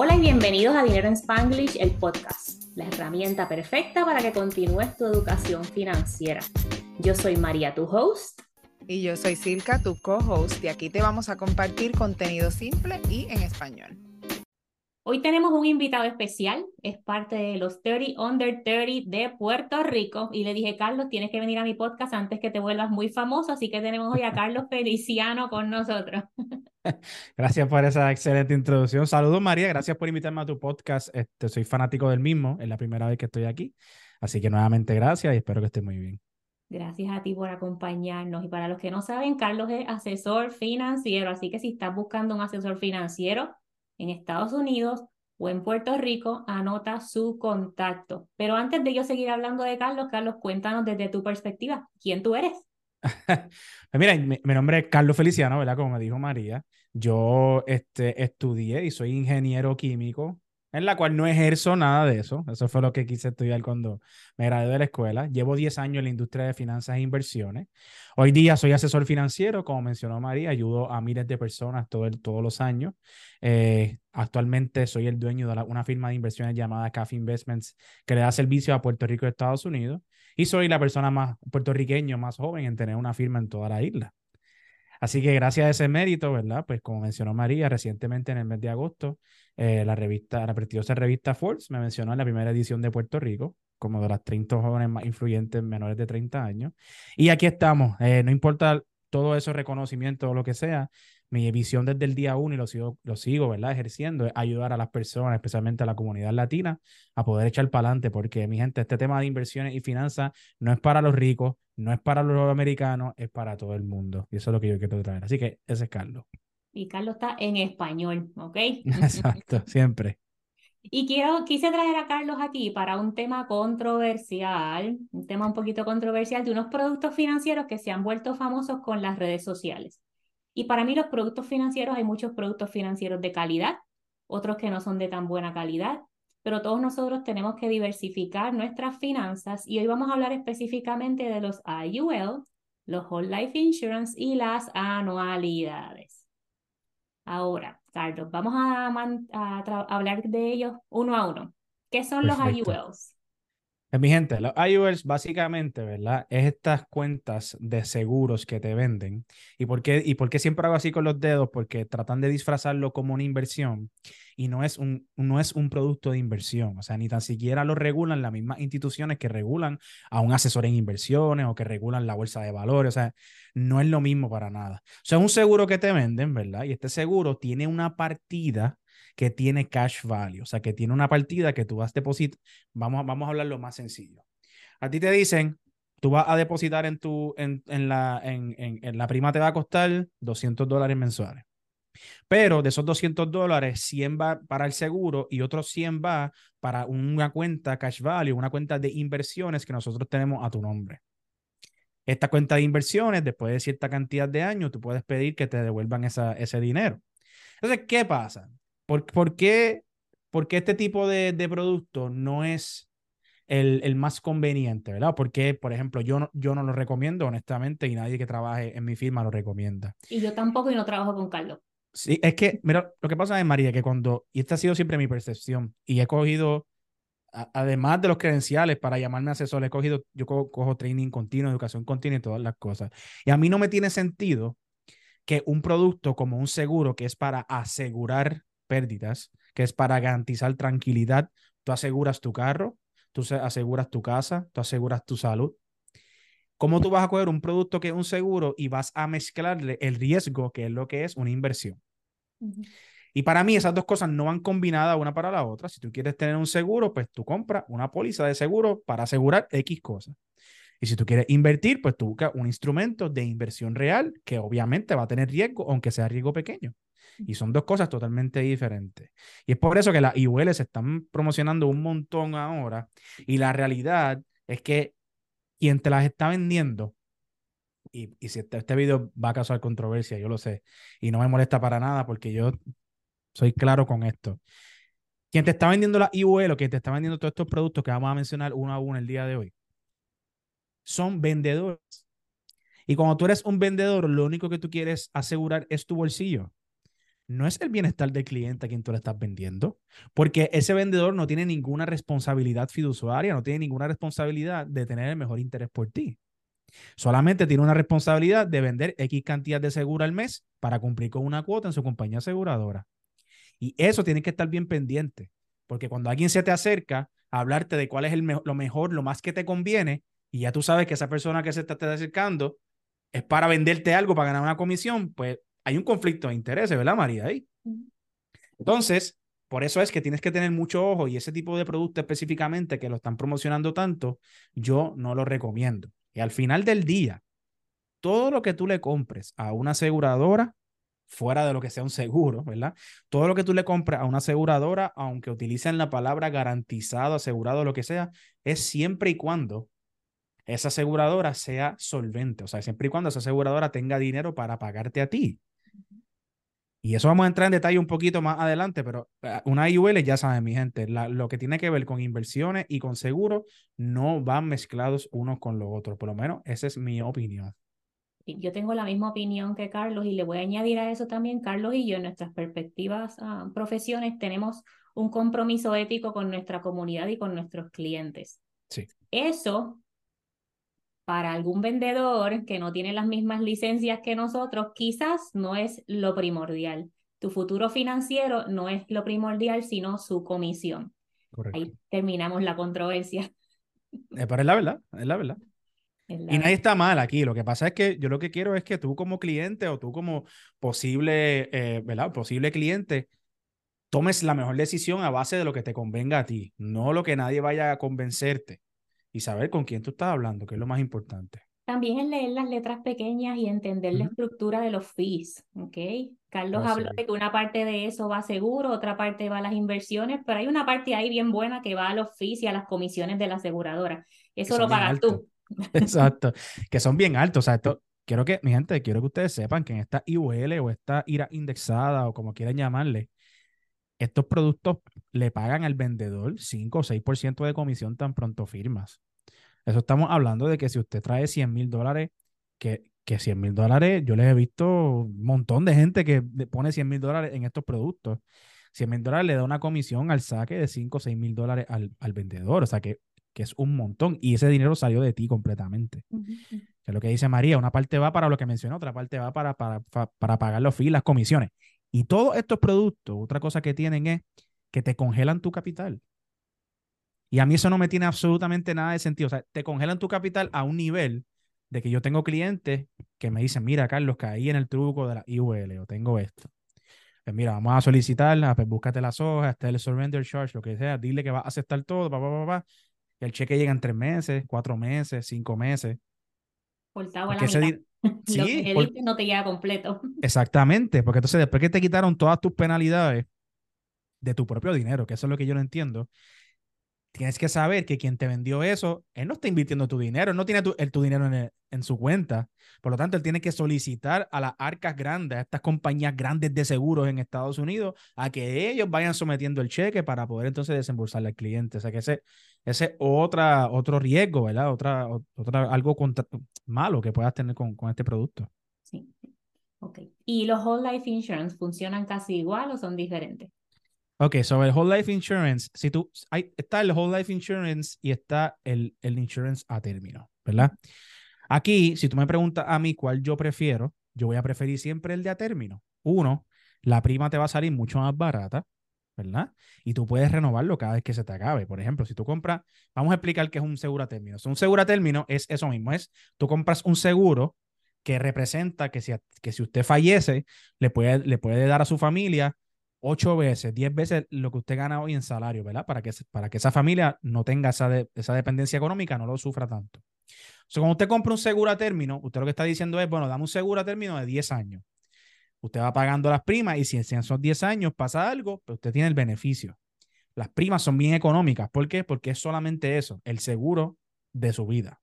Hola y bienvenidos a Dinero en Spanglish, el podcast, la herramienta perfecta para que continúes tu educación financiera. Yo soy María, tu host. Y yo soy Silka, tu co-host, y aquí te vamos a compartir contenido simple y en español. Hoy tenemos un invitado especial, es parte de los 30 Under 30 de Puerto Rico y le dije, Carlos, tienes que venir a mi podcast antes que te vuelvas muy famoso, así que tenemos hoy a Carlos Feliciano con nosotros. Gracias por esa excelente introducción. Saludos María, gracias por invitarme a tu podcast. Este, soy fanático del mismo, es la primera vez que estoy aquí, así que nuevamente gracias y espero que esté muy bien. Gracias a ti por acompañarnos. Y para los que no saben, Carlos es asesor financiero, así que si estás buscando un asesor financiero, en Estados Unidos o en Puerto Rico, anota su contacto. Pero antes de yo seguir hablando de Carlos, Carlos, cuéntanos desde tu perspectiva, ¿quién tú eres? Pues mira, mi, nombre es Carlos Feliciano, ¿verdad? Como me dijo María. Yo este, estudié y soy ingeniero químico en la cual no ejerzo nada de eso. Eso fue lo que quise estudiar cuando me gradué de la escuela. Llevo 10 años en la industria de finanzas e inversiones. Hoy día soy asesor financiero, como mencionó María, ayudo a miles de personas todo todos los años. Eh, actualmente soy el dueño de una firma de inversiones llamada CAF Investments que le da servicio a Puerto Rico y Estados Unidos. Y soy la persona más puertorriqueña más joven en tener una firma en toda la isla. Así que gracias a ese mérito, ¿verdad? Pues como mencionó María, recientemente en el mes de agosto, eh, la revista, la prestigiosa revista Forbes me mencionó en la primera edición de Puerto Rico como de las 30 jóvenes más influyentes menores de 30 años. Y aquí estamos, eh, no importa todo ese reconocimiento o lo que sea, mi visión desde el día uno y lo sigo, lo sigo ¿verdad? ejerciendo es ayudar a las personas, especialmente a la comunidad latina, a poder echar para adelante, porque mi gente, este tema de inversiones y finanzas no es para los ricos, no es para los americanos, es para todo el mundo. Y eso es lo que yo quiero traer. Así que ese es Carlos. Y Carlos está en español, ¿ok? Exacto, siempre. Y quiero, quise traer a Carlos aquí para un tema controversial, un tema un poquito controversial de unos productos financieros que se han vuelto famosos con las redes sociales. Y para mí los productos financieros, hay muchos productos financieros de calidad, otros que no son de tan buena calidad, pero todos nosotros tenemos que diversificar nuestras finanzas y hoy vamos a hablar específicamente de los IUL, los Whole Life Insurance y las anualidades. Ahora, Carlos, vamos a, hablar de ellos uno a uno. ¿Qué son los IULs? Eh, mi gente, los IULs básicamente, ¿verdad? Es estas cuentas de seguros que te venden. ¿Y por qué, y por qué siempre hago así con los dedos? Porque tratan de disfrazarlo como una inversión y no es un, no es un producto de inversión. O sea, ni tan siquiera lo regulan las mismas instituciones que regulan a un asesor en inversiones o que regulan la bolsa de valores. O sea, no es lo mismo para nada. O sea, es un seguro que te venden, ¿verdad? Y este seguro tiene una partida que tiene cash value, o sea, que tiene una partida que tú vas a depositar. Vamos, vamos a hablar lo más sencillo. A ti te dicen, tú vas a depositar en tu, en, en la, en, en, la prima te va a costar 200 dólares mensuales. Pero de esos 200 dólares, 100 va para el seguro y otros 100 va para una cuenta cash value, una cuenta de inversiones que nosotros tenemos a tu nombre. Esta cuenta de inversiones, después de cierta cantidad de años, tú puedes pedir que te devuelvan ese dinero. Entonces, ¿qué pasa? ¿Por, qué, este tipo de, de producto no es el, el, más conveniente, ¿verdad? Porque, por ejemplo, yo no, yo no lo recomiendo, honestamente, y nadie que trabaje en mi firma lo recomienda. Y yo tampoco y no trabajo con Carlos. Sí, es que, mira, lo que pasa es, María, que cuando, y esta ha sido siempre mi percepción, y he cogido, además de los credenciales para llamarme asesor, he cogido, yo cojo training continuo, educación continua y todas las cosas. Y a mí no me tiene sentido que un producto como un seguro que es para asegurar pérdidas, que es para garantizar tranquilidad. Tú aseguras tu carro, tú aseguras tu casa, tú aseguras tu salud. ¿Cómo tú vas a coger un producto que es un seguro y vas a mezclarle el riesgo, que es lo que es una inversión? Y para mí esas dos cosas no van combinadas una para la otra. Si tú quieres tener un seguro, pues tú compras una póliza de seguro para asegurar X cosas. Y si tú quieres invertir, pues tú buscas un instrumento de inversión real que obviamente va a tener riesgo, aunque sea riesgo pequeño. Y son dos cosas totalmente diferentes. Y es por eso que las IUL se están promocionando un montón ahora. Y la realidad es que quien te las está vendiendo, y, y si este, este video va a causar controversia, yo lo sé, y no me molesta para nada porque yo soy claro con esto. Quien te está vendiendo la IUL o quien te está vendiendo todos estos productos que vamos a mencionar uno a uno el día de hoy, son vendedores. Y cuando tú eres un vendedor, lo único que tú quieres asegurar es tu bolsillo. No es el bienestar del cliente a quien tú le estás vendiendo, porque ese vendedor no tiene ninguna responsabilidad fiduciaria, no tiene ninguna responsabilidad de tener el mejor interés por ti. Solamente tiene una responsabilidad de vender X cantidad de seguro al mes para cumplir con una cuota en su compañía aseguradora. Y eso tiene que estar bien pendiente, porque cuando alguien se te acerca a hablarte de cuál es el lo mejor, lo más que te conviene, y ya tú sabes que esa persona que se te está acercando es para venderte algo, para ganar una comisión, pues hay un conflicto de intereses, ¿verdad, María? Ahí. Entonces, por eso es que tienes que tener mucho ojo y ese tipo de producto específicamente que lo están promocionando tanto, yo no lo recomiendo. Y al final del día, todo lo que tú le compres a una aseguradora, fuera de lo que sea un seguro, ¿verdad? Todo lo que tú le compres a una aseguradora, aunque utilicen la palabra garantizado, asegurado, lo que sea, es siempre y cuando esa aseguradora sea solvente, o sea, siempre y cuando esa aseguradora tenga dinero para pagarte a ti. Y eso vamos a entrar en detalle un poquito más adelante, pero eh, una IUL ya saben, mi gente, lo que tiene que ver con inversiones y con seguros no van mezclados unos con los otros, por lo menos esa es mi opinión. Yo tengo la misma opinión que Carlos y le voy a añadir a eso también, Carlos y yo en nuestras perspectivas uh, profesiones tenemos un compromiso ético con nuestra comunidad y con nuestros clientes. Sí. Eso para algún vendedor que no tiene las mismas licencias que nosotros, quizás no es lo primordial. Tu futuro financiero no es lo primordial, sino su comisión. Ahí terminamos la controversia. Eh, pero es la verdad, es la verdad. y nadie está mal aquí. Lo que pasa es que yo lo que quiero es que tú como cliente o tú como posible, eh, ¿verdad? Posible cliente, tomes la mejor decisión a base de lo que te convenga a ti, no lo que nadie vaya a convencerte y saber con quién tú estás hablando, que es lo más importante. También es leer las letras pequeñas y entender la estructura de los fees, ¿ok? Carlos habló de que una parte de eso va a seguro, otra parte va a las inversiones, pero hay una parte ahí bien buena que va a los fees y a las comisiones de la aseguradora. Eso lo pagas tú. Exacto, que son bien altos. O sea, esto, quiero que, mi gente, quiero que ustedes sepan que en esta IUL o esta IRA indexada o como quieran llamarle, estos productos le pagan al vendedor 5 o 6% de comisión tan pronto firmas. Eso estamos hablando de que si usted trae 100 mil dólares, que, que 100 mil dólares, yo les he visto un montón de gente que pone 100 mil dólares en estos productos. 100 mil dólares le da una comisión al saque de 5 o 6 mil dólares al, al, vendedor. O sea que, que, es un montón. Y ese dinero salió de ti completamente. Que es lo que dice María. Una parte va para lo que mencionó, otra parte va para, para, para, pagar los fees, las comisiones. Y todos estos productos, otra cosa que tienen es que te congelan tu capital. Y a mí eso no me tiene absolutamente nada de sentido. O sea, te congelan tu capital a un nivel de que yo tengo clientes que me dicen, mira, Carlos, caí en el truco de la IUL o tengo esto. Pues mira, vamos a solicitarla, pues búscate las hojas, está el surrender charge, lo que sea, dile que va a aceptar todo, pa, pa, pa, Y el cheque llega en tres meses, cuatro meses, cinco meses. Cortado a la mitad. Sí, lo que no te llega completo. Exactamente, porque entonces después que te quitaron todas tus penalidades de tu propio dinero, que eso es lo que yo no entiendo, tienes que saber que quien te vendió eso, él no está invirtiendo tu dinero, él no tiene tu, el, tu dinero en, en, su cuenta. Por lo tanto, él tiene que solicitar a las arcas grandes, a estas compañías grandes de seguros en Estados Unidos, a que ellos vayan sometiendo el cheque para poder entonces desembolsarle al cliente. O sea que ese es otra, otro riesgo, ¿verdad? Otra, otra, algo malo que puedas tener con, con este producto. Sí. Ok. ¿Y los whole life insurance funcionan casi igual o son diferentes? Ok, sobre el Whole Life Insurance, si tú, hay, está el Whole Life Insurance y está el, el Insurance a término, ¿verdad? Aquí, si tú me preguntas a mí cuál yo prefiero, yo voy a preferir siempre el de a término. Uno, la prima te va a salir mucho más barata, ¿verdad? Y tú puedes renovarlo cada vez que se te acabe. Por ejemplo, si tú compras, vamos a explicar qué es un seguro a término. un seguro a término es eso mismo, es tú compras un seguro que representa que si, que si usted fallece, le puede, le puede dar a su familia ocho veces, diez veces lo que usted gana hoy en salario, ¿verdad? Para que, para que esa familia no tenga esa, esa dependencia económica, no lo sufra tanto. O sea, cuando usted compra un seguro a término, usted lo que está diciendo es, bueno, dame un seguro a término de 10 años. Usted va pagando las primas y si en esos 10 años pasa algo, pues usted tiene el beneficio. Las primas son bien económicas. ¿Por qué? Porque es solamente eso, el seguro de su vida.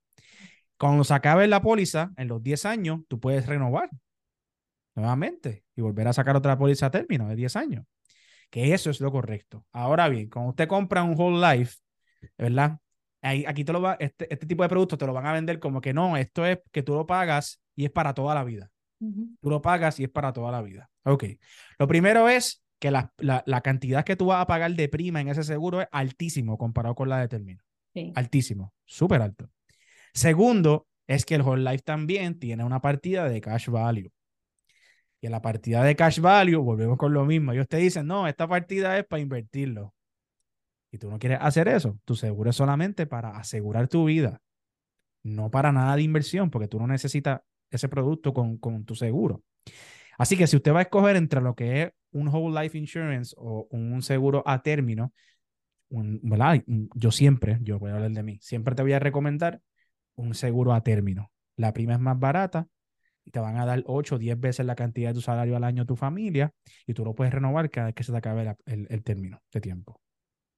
Cuando se acabe la póliza, en los 10 años, tú puedes renovar nuevamente y volver a sacar otra póliza a término de 10 años. Que eso es lo correcto. Ahora bien, cuando usted compra un whole life, ¿verdad? Ahí, aquí te lo va, este, este tipo de productos te lo van a vender como que no, esto es que tú lo pagas y es para toda la vida. Tú lo pagas y es para toda la vida. Ok. Lo primero es que la, la, la, cantidad que tú vas a pagar de prima en ese seguro es altísimo comparado con la de término. Sí. Altísimo, súper alto. Segundo, es que el Whole Life también tiene una partida de cash value. Y en la partida de cash value, volvemos con lo mismo. Ellos te dicen, no, esta partida es para invertirlo. Y tú no quieres hacer eso. Tu seguro es solamente para asegurar tu vida, no para nada de inversión, porque tú no necesitas ese producto con, con tu seguro. Así que si usted va a escoger entre lo que es un whole life insurance o un seguro a término, un. Yo siempre, yo voy a hablar de mí, siempre te voy a recomendar un seguro a término. La prima es más barata y te van a dar 8 o 10 veces la cantidad de tu salario al año a tu familia y tú lo puedes renovar cada vez que se te acabe el, el, término de tiempo.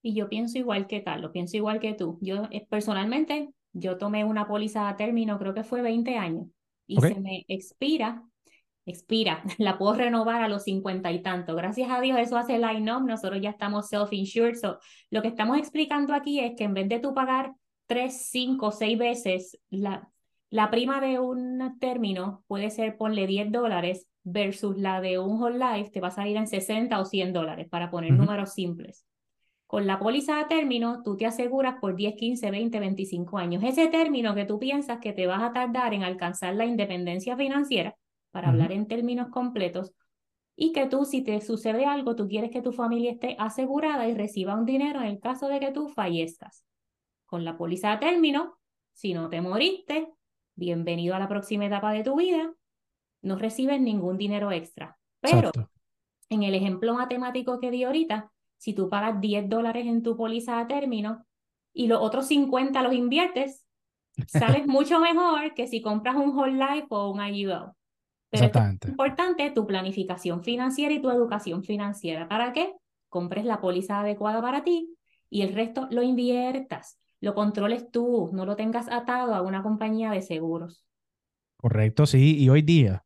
Y yo pienso igual que Carlos, pienso igual que tú. Yo eh, personalmente, yo tomé una póliza a término, creo que fue 20 años, y se me expira expira, la puedo renovar a los 50 y tanto. Gracias a Dios, eso hace Line Up, nosotros ya estamos self-insured. So, lo que estamos explicando aquí es que en vez de tú pagar 3, 5, 6 veces la, la prima de un término, puede ser ponle 10 dólares versus la de un whole life, te va a salir en 60 o 100 dólares para poner números simples. Con la póliza a término, tú te aseguras por 10, 15, 20, 25 años. Ese término que tú piensas que te vas a tardar en alcanzar la independencia financiera, para hablar en términos completos, y que tú, si te sucede algo, tú quieres que tu familia esté asegurada y reciba un dinero en el caso de que tú fallezcas. Con la póliza a término, si no te moriste, bienvenido a la próxima etapa de tu vida, no recibes ningún dinero extra. Pero en el ejemplo matemático que di ahorita, si tú pagas 10 dólares en tu póliza a término y los otros 50 los inviertes, sales mucho mejor que si compras un whole life o un IUL. Pero es importante tu planificación financiera y tu educación financiera. ¿Para qué? Compres la póliza adecuada para ti y el resto lo inviertas, lo controles tú, no lo tengas atado a una compañía de seguros. Correcto, sí. Y hoy día,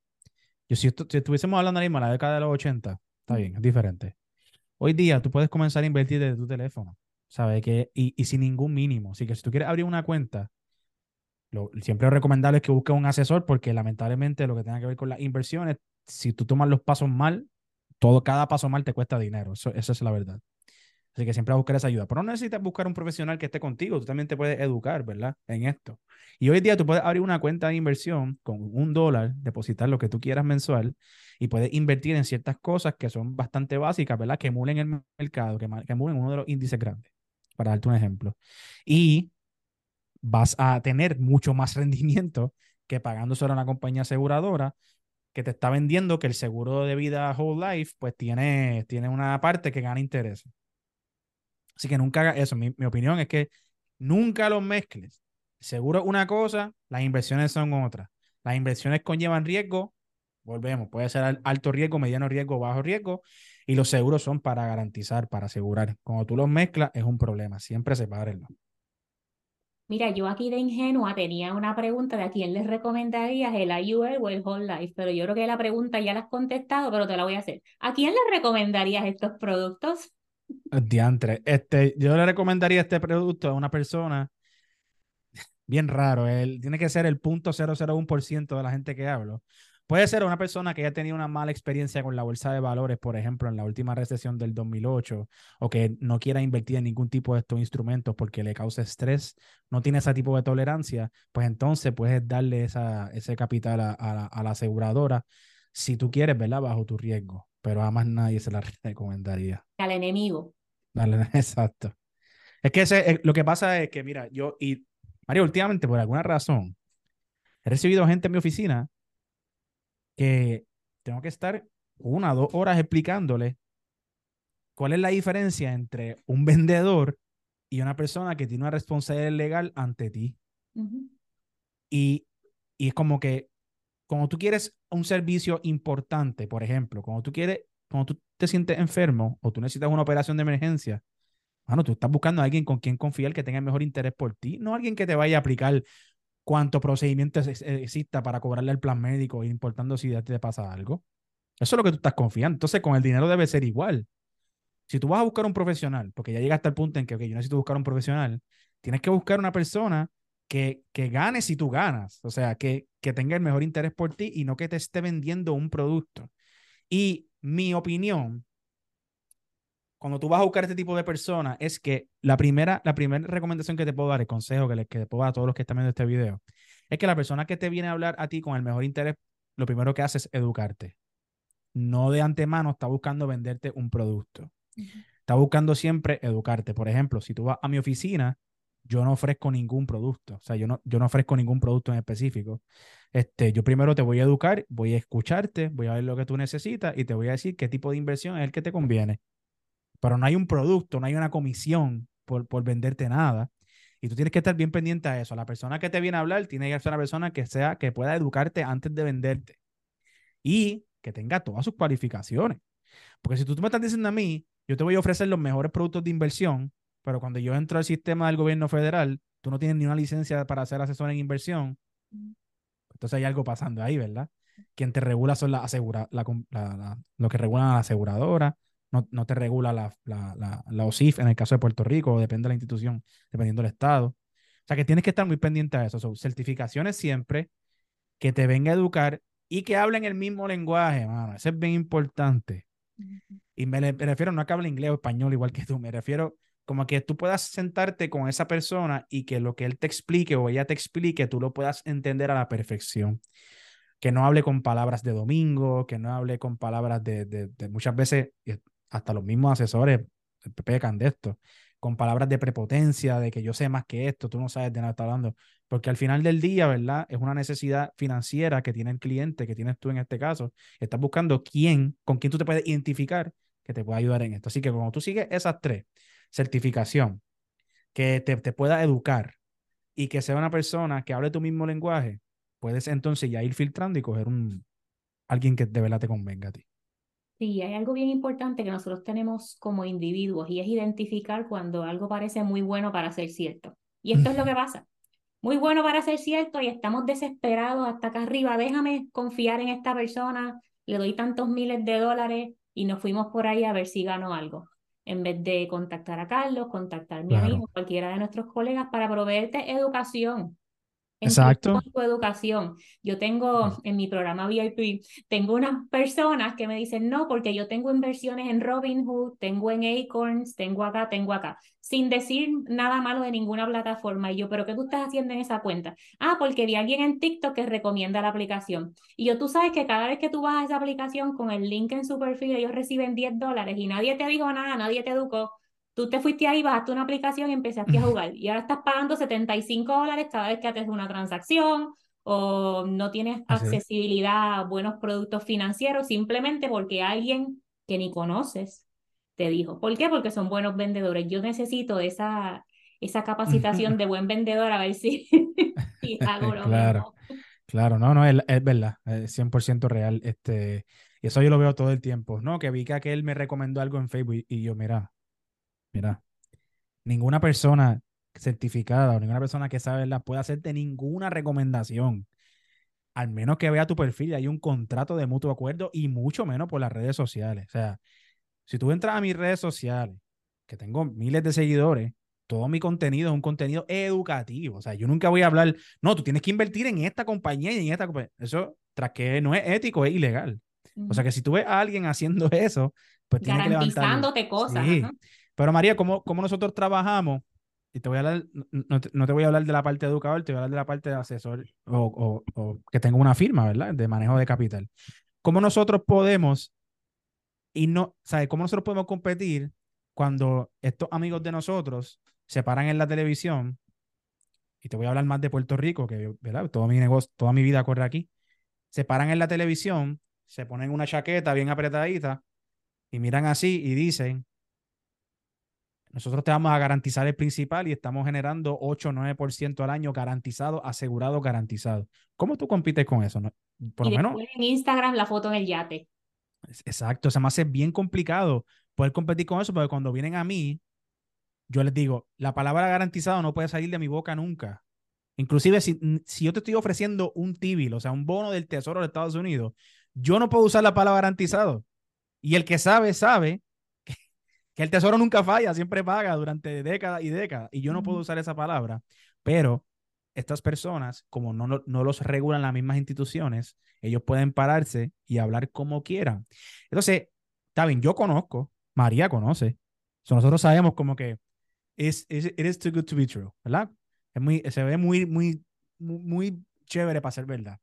yo si, estuviésemos hablando de la década de los 80, está bien, es diferente. Hoy día tú puedes comenzar a invertir desde tu teléfono, ¿sabes? Que, y, sin ningún mínimo. Así que si tú quieres abrir una cuenta, lo, siempre es recomendable que busques un asesor porque lamentablemente lo que tenga que ver con las inversiones, si tú tomas los pasos mal, todo, cada paso mal te cuesta dinero. Eso, esa es la verdad. Así que siempre buscar esa ayuda. Pero no necesitas buscar un profesional que esté contigo, tú también te puedes educar, ¿verdad? En esto. Y hoy día tú puedes abrir una cuenta de inversión con un dólar, depositar lo que tú quieras mensual y puedes invertir en ciertas cosas que son bastante básicas, ¿verdad? Que emulen el mercado, que, que emulen uno de los índices grandes, para darte un ejemplo. Y vas a tener mucho más rendimiento que pagando solo a una compañía aseguradora que te está vendiendo que el seguro de vida whole life pues tiene, tiene una parte que gana interés. Así que nunca hagas eso. Mi, opinión es que nunca los mezcles. seguro una cosa, las inversiones son otra. Las inversiones conllevan riesgo, volvemos, puede ser alto riesgo, mediano riesgo, bajo riesgo, y los seguros son para garantizar, para asegurar. Cuando tú los mezclas es un problema, siempre sepárenlo. Mira, yo aquí de ingenua tenía una pregunta de a quién les recomendarías el IUL o el Whole Life, pero yo creo que la pregunta ya la has contestado, pero te la voy a hacer. ¿A quién les recomendarías estos productos? Diantre, este, yo le recomendaría este producto a una persona bien raro, él tiene que ser el punto .001% de la gente que hablo, Puede ser una persona que haya tenido una mala experiencia con la bolsa de valores, por ejemplo, en la última recesión del 2008, o que no quiera invertir en ningún tipo de estos instrumentos porque le causa estrés, no tiene ese tipo de tolerancia, pues entonces puedes darle esa, ese capital a, la, aseguradora si tú quieres, ¿verdad? Bajo tu riesgo, pero a más nadie se la recomendaría. Al enemigo. Dale, exacto. Es que ese, eh, lo que pasa es que, mira, yo y Mario, últimamente, por alguna razón, he recibido gente en mi oficina que tengo que estar una o dos horas explicándole cuál es la diferencia entre un vendedor y una persona que tiene una responsabilidad legal ante ti. y, y es como que cuando tú quieres un servicio importante, por ejemplo, cuando tú quieres, cuando tú te sientes enfermo o tú necesitas una operación de emergencia, bueno, tú estás buscando a alguien con quien confiar que tenga el mejor interés por ti, no alguien que te vaya a aplicar cuánto procedimiento exista para cobrarle al plan médico, importando si te pasa algo. Eso es lo que tú estás confiando. Entonces, con el dinero debe ser igual. Si tú vas a buscar un profesional, porque ya llegaste al punto en que yo necesito buscar un profesional, tienes que buscar una persona que, que gane si tú ganas. O sea, que, que tenga el mejor interés por ti y no que te esté vendiendo un producto. Y mi opinión, cuando tú vas a buscar este tipo de personas, es que la primera, la primera recomendación que te puedo dar, el consejo que, le, que te puedo dar a todos los que están viendo este video, es que la persona que te viene a hablar a ti con el mejor interés, lo primero que hace es educarte. No de antemano está buscando venderte un producto. Está buscando siempre educarte. Por ejemplo, si tú vas a mi oficina, yo no ofrezco ningún producto. O sea, yo no, yo no ofrezco ningún producto en específico. Este, yo primero te voy a educar, voy a escucharte, voy a ver lo que tú necesitas y te voy a decir qué tipo de inversión es el que te conviene. Pero no hay un producto, no hay una comisión por, por venderte nada. Y tú tienes que estar bien pendiente a eso. La persona que te viene a hablar tiene que ser una persona que sea, que pueda educarte antes de venderte. Y que tenga todas sus cualificaciones. Porque si tú, tú me estás diciendo a mí, yo te voy a ofrecer los mejores productos de inversión, pero cuando yo entro al sistema del gobierno federal, tú no tienes ni una licencia para ser asesor en inversión. Entonces hay algo pasando ahí, ¿verdad? Quien te regula son las asegura, la, lo que regulan a la aseguradora, no, no te regula la, la, la, OSIF en el caso de Puerto Rico, depende de la institución, dependiendo del estado. O sea que tienes que estar muy pendiente a eso. Son certificaciones siempre, que te venga a educar y que hablen el mismo lenguaje, mano. Eso es bien importante. Y me, me, refiero no a que hable inglés o español igual que tú, me refiero como que tú puedas sentarte con esa persona y que lo que él te explique o ella te explique, tú lo puedas entender a la perfección. Que no hable con palabras de domingo, que no hable con palabras de, de, muchas veces, hasta los mismos asesores pecan de esto, con palabras de prepotencia, de que yo sé más que esto, tú no sabes de nada está hablando, porque al final del día, ¿verdad? Es una necesidad financiera que tiene el cliente, que tienes tú en este caso, estás buscando quién, con quién tú te puedes identificar que te pueda ayudar en esto. Así que cuando tú sigues esas tres, certificación, que te, te pueda educar y que sea una persona que hable tu mismo lenguaje, puedes entonces ya ir filtrando y coger un alguien que de verdad te convenga a ti. Sí, hay algo bien importante que nosotros tenemos como individuos y es identificar cuando algo parece muy bueno para ser cierto. Y esto es lo que pasa. Muy bueno para ser cierto y estamos desesperados hasta acá arriba. Déjame confiar en esta persona, le doy tantos miles de dólares y nos fuimos por ahí a ver si gano algo en vez de contactar a Carlos, contactar a mi amigo, cualquiera de nuestros colegas para proveerte educación. Exacto. Tu educación. Yo tengo en mi programa VIP, tengo unas personas que me dicen, no, porque yo tengo inversiones en Robinhood, tengo en Acorns, tengo acá, tengo acá, sin decir nada malo de ninguna plataforma. Y yo, ¿pero qué tú estás haciendo en esa cuenta? Ah, porque vi a alguien en TikTok que recomienda la aplicación. Y yo, tú sabes que cada vez que tú vas a esa aplicación con el link en su perfil, ellos reciben 10 dólares y nadie te dijo nada, nadie te educó Tú te fuiste ahí, bajaste una aplicación y empezaste a jugar. Y ahora estás pagando 75 dólares cada vez que haces una transacción o no tienes accesibilidad a buenos productos financieros simplemente porque alguien que ni conoces te dijo. ¿Por qué? Porque son buenos vendedores. Yo necesito esa, esa capacitación de buen vendedor a ver si, hago lo claro, Claro, no, no, es, es verdad, es 100% real. Este, y eso yo lo veo todo el tiempo, ¿no? Que vi que aquel me recomendó algo en Facebook y yo, mira, Mira, ninguna persona certificada o ninguna persona que sabe la puede hacerte ninguna recomendación. Al menos que vea tu perfil y hay un contrato de mutuo acuerdo y mucho menos por las redes sociales. O sea, si tú entras a mis redes sociales, que tengo miles de seguidores, todo mi contenido es un contenido educativo. O sea, yo nunca voy a hablar, no, tú tienes que invertir en esta compañía y en esta compañía. Eso, tras que no es ético, es ilegal. O sea, que si tú ves a alguien haciendo eso, pues tiene que Garantizándote cosas. Sí. Pero María, ¿cómo, cómo nosotros trabajamos? Y te voy a hablar, no no te, voy a hablar de la parte de educador, te voy a hablar de la parte de asesor o, o, o que tengo una firma, ¿verdad? De manejo de capital. ¿Cómo nosotros podemos y no, ¿sabes? ¿Cómo nosotros podemos competir cuando estos amigos de nosotros se paran en la televisión? Y te voy a hablar más de Puerto Rico, que ¿verdad? Todo mi negocio, toda mi vida corre aquí. Se paran en la televisión, se ponen una chaqueta bien apretadita y miran así y dicen, nosotros te vamos a garantizar el principal y estamos generando 8 o 9% al año garantizado, asegurado, garantizado. ¿Cómo tú compites con eso? Por lo menos. En Instagram la foto en el yate. Exacto, se me hace bien complicado poder competir con eso porque cuando vienen a mí, yo les digo, la palabra garantizado no puede salir de mi boca nunca. Inclusive si, si yo te estoy ofreciendo un TIBIL, o sea, un bono del Tesoro de Estados Unidos, yo no puedo usar la palabra garantizado. Y el que sabe, sabe que el tesoro nunca falla, siempre paga durante décadas y décadas. Y yo no puedo usar esa palabra, pero estas personas, como no, no, los regulan las mismas instituciones, ellos pueden pararse y hablar como quieran. Entonces, está bien, yo conozco, María conoce, nosotros sabemos como que es it is too good to be true, ¿verdad? Es muy, se ve muy, muy, muy, chévere para ser verdad.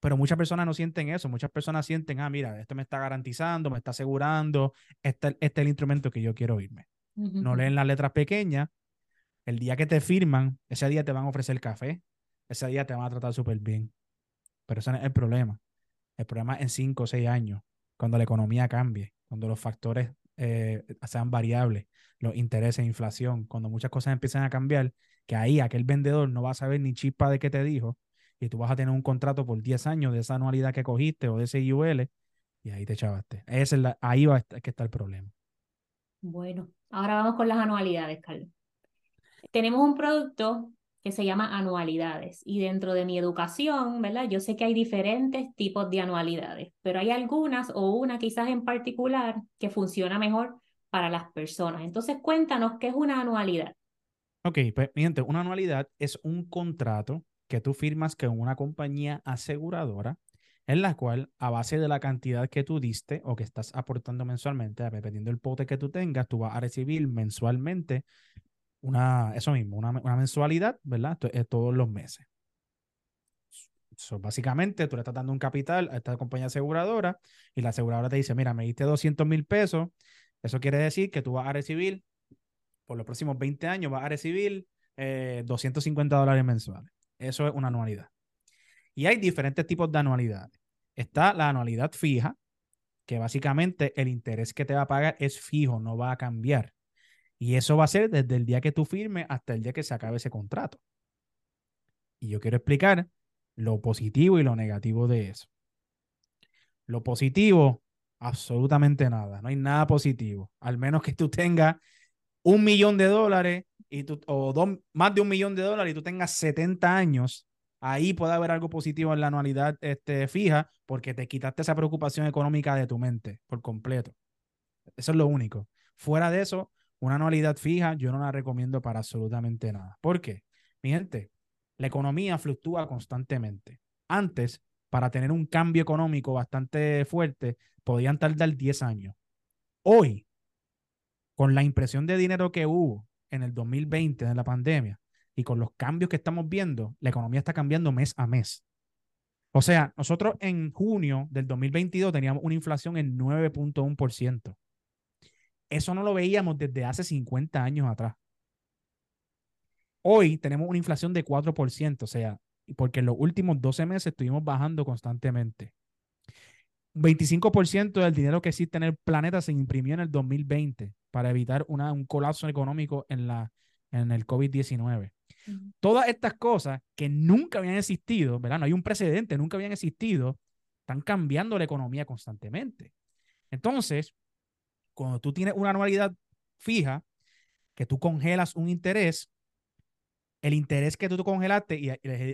Pero muchas personas no sienten eso. Muchas personas sienten, ah, mira, esto me está garantizando, me está asegurando, este, este es el instrumento que yo quiero oírme. No leen las letras pequeñas. El día que te firman, ese día te van a ofrecer café, ese día te van a tratar súper bien. Pero ese no es el problema. El problema es en cinco o seis años, cuando la economía cambie, cuando los factores eh, sean variables, los intereses, inflación, cuando muchas cosas empiezan a cambiar, que ahí aquel vendedor no va a saber ni chispa de qué te dijo y tú vas a tener un contrato por 10 años de esa anualidad que cogiste o de ese IUL y ahí te chavaste. es ahí va a estar, que está el problema. Bueno, ahora vamos con las anualidades, Carlos. Tenemos un producto que se llama anualidades y dentro de mi educación, ¿verdad? Yo sé que hay diferentes tipos de anualidades, pero hay algunas o una quizás en particular que funciona mejor para las personas. Entonces, cuéntanos qué es una anualidad. Ok, pues mi gente, una anualidad es un contrato que tú firmas con una compañía aseguradora en la cual, a base de la cantidad que tú diste o que estás aportando mensualmente, dependiendo del pote que tú tengas, tú vas a recibir mensualmente una, eso mismo, una, mensualidad, ¿verdad? Eh, todos los meses. So, básicamente, tú le estás dando un capital a esta compañía aseguradora y la aseguradora te dice, mira, me diste 200 mil pesos, eso quiere decir que tú vas a recibir, por los próximos 20 años, vas a recibir 250 eh, dólares mensuales. Eso es una anualidad. Y hay diferentes tipos de anualidades. Está la anualidad fija, que básicamente el interés que te va a pagar es fijo, no va a cambiar. Y eso va a ser desde el día que tú firmes hasta el día que se acabe ese contrato. Y yo quiero explicar lo positivo y lo negativo de eso. Lo positivo Absolutamente nada, no hay nada positivo. Al menos que tú tengas un millón de dólares y tú, o dos, más de un millón de dólares y tú tengas 70 años, ahí puede haber algo positivo en la anualidad este, fija porque te quitaste esa preocupación económica de tu mente por completo. Eso es lo único. Fuera de eso, una anualidad fija yo no la recomiendo para absolutamente nada. ¿Por qué? Mi gente, la economía fluctúa constantemente. Antes, para tener un cambio económico bastante fuerte, podían tardar 10 años. Hoy, con la impresión de dinero que hubo en el 2020, en la pandemia, y con los cambios que estamos viendo, la economía está cambiando mes a mes. O sea, nosotros en junio del 2022 teníamos una inflación en 9.1%. Eso no lo veíamos desde hace 50 años atrás. Hoy tenemos una inflación de 4%, o sea, porque en los últimos 12 meses estuvimos bajando constantemente. 25% del dinero que existe en el planeta se imprimió en el 2020 para evitar una, un colapso económico en, la, en el COVID-19. Todas estas cosas que nunca habían existido, ¿verdad? No hay un precedente, nunca habían existido, están cambiando la economía constantemente. Entonces, cuando tú tienes una anualidad fija, que tú congelas un interés, el interés que tú congelaste, y,